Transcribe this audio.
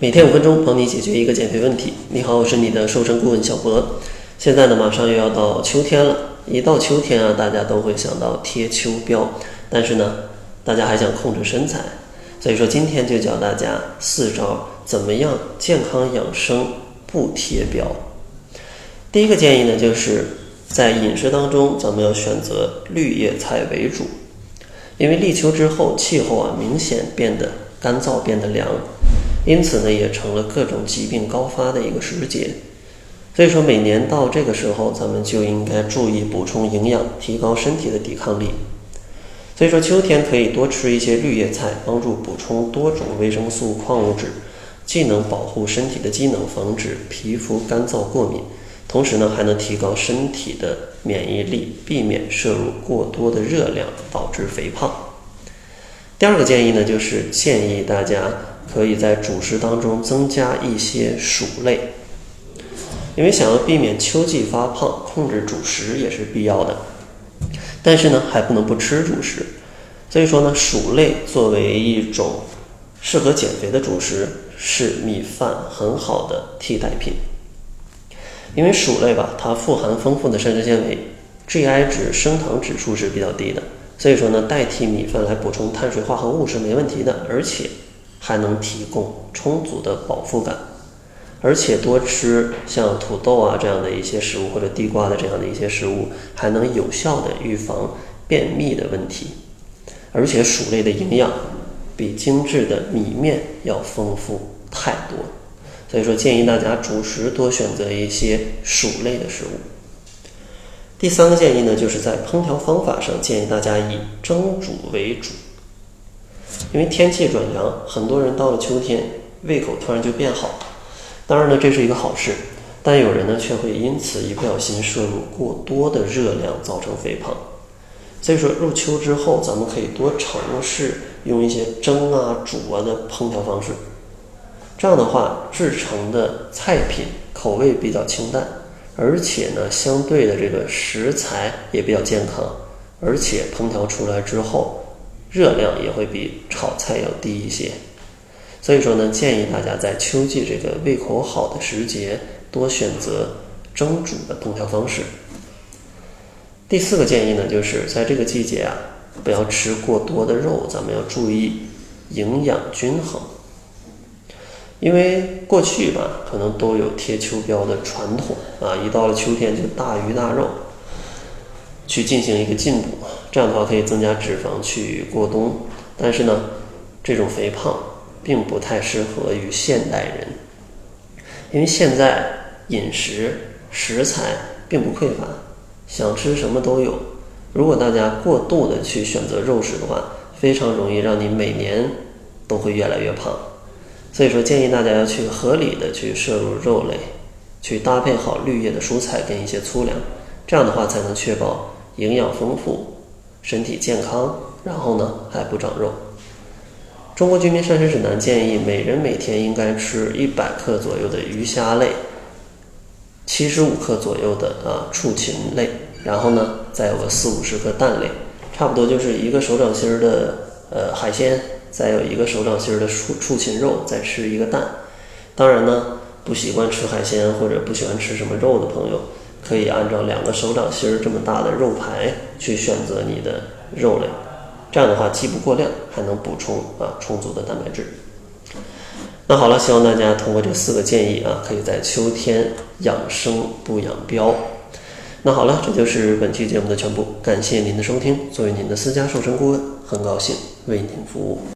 每天五分钟，帮你解决一个减肥问题。你好，我是你的瘦身顾问小博。现在呢，马上又要到秋天了。一到秋天啊，大家都会想到贴秋膘，但是呢，大家还想控制身材，所以说今天就教大家四招，怎么样健康养生不贴膘。第一个建议呢，就是在饮食当中，咱们要选择绿叶菜为主，因为立秋之后，气候啊明显变得干燥，变得凉。因此呢，也成了各种疾病高发的一个时节。所以说，每年到这个时候，咱们就应该注意补充营养，提高身体的抵抗力。所以说，秋天可以多吃一些绿叶菜，帮助补充多种维生素、矿物质，既能保护身体的机能，防止皮肤干燥过敏，同时呢，还能提高身体的免疫力，避免摄入过多的热量，导致肥胖。第二个建议呢，就是建议大家。可以在主食当中增加一些薯类，因为想要避免秋季发胖，控制主食也是必要的。但是呢，还不能不吃主食，所以说呢，薯类作为一种适合减肥的主食，是米饭很好的替代品。因为薯类吧，它富含丰富的膳食纤维，GI 值、升糖指数是比较低的，所以说呢，代替米饭来补充碳水化合物是没问题的，而且。还能提供充足的饱腹感，而且多吃像土豆啊这样的一些食物，或者地瓜的这样的一些食物，还能有效的预防便秘的问题。而且薯类的营养比精致的米面要丰富太多，所以说建议大家主食多选择一些薯类的食物。第三个建议呢，就是在烹调方法上建议大家以蒸煮为主。因为天气转凉，很多人到了秋天胃口突然就变好。当然呢，这是一个好事，但有人呢却会因此一不小心摄入过多的热量，造成肥胖。所以说，入秋之后，咱们可以多尝试用一些蒸啊、煮啊的烹调方式。这样的话，制成的菜品口味比较清淡，而且呢，相对的这个食材也比较健康，而且烹调出来之后。热量也会比炒菜要低一些，所以说呢，建议大家在秋季这个胃口好的时节，多选择蒸煮的烹调方式。第四个建议呢，就是在这个季节啊，不要吃过多的肉，咱们要注意营养均衡。因为过去吧，可能都有贴秋膘的传统啊，一到了秋天就大鱼大肉。去进行一个进补，这样的话可以增加脂肪去过冬。但是呢，这种肥胖并不太适合于现代人，因为现在饮食食材并不匮乏，想吃什么都有。如果大家过度的去选择肉食的话，非常容易让你每年都会越来越胖。所以说，建议大家要去合理的去摄入肉类，去搭配好绿叶的蔬菜跟一些粗粮，这样的话才能确保。营养丰富，身体健康，然后呢还不长肉。中国居民膳食指南建议每人每天应该吃一百克左右的鱼虾类，七十五克左右的啊畜禽类，然后呢再有个四五十克蛋类，差不多就是一个手掌心儿的呃海鲜，再有一个手掌心儿的畜畜禽肉，再吃一个蛋。当然呢，不习惯吃海鲜或者不喜欢吃什么肉的朋友。可以按照两个手掌心儿这么大的肉排去选择你的肉类，这样的话既不过量，还能补充啊充足的蛋白质。那好了，希望大家通过这四个建议啊，可以在秋天养生不养膘。那好了，这就是本期节目的全部，感谢您的收听。作为您的私家瘦身顾问，很高兴为您服务。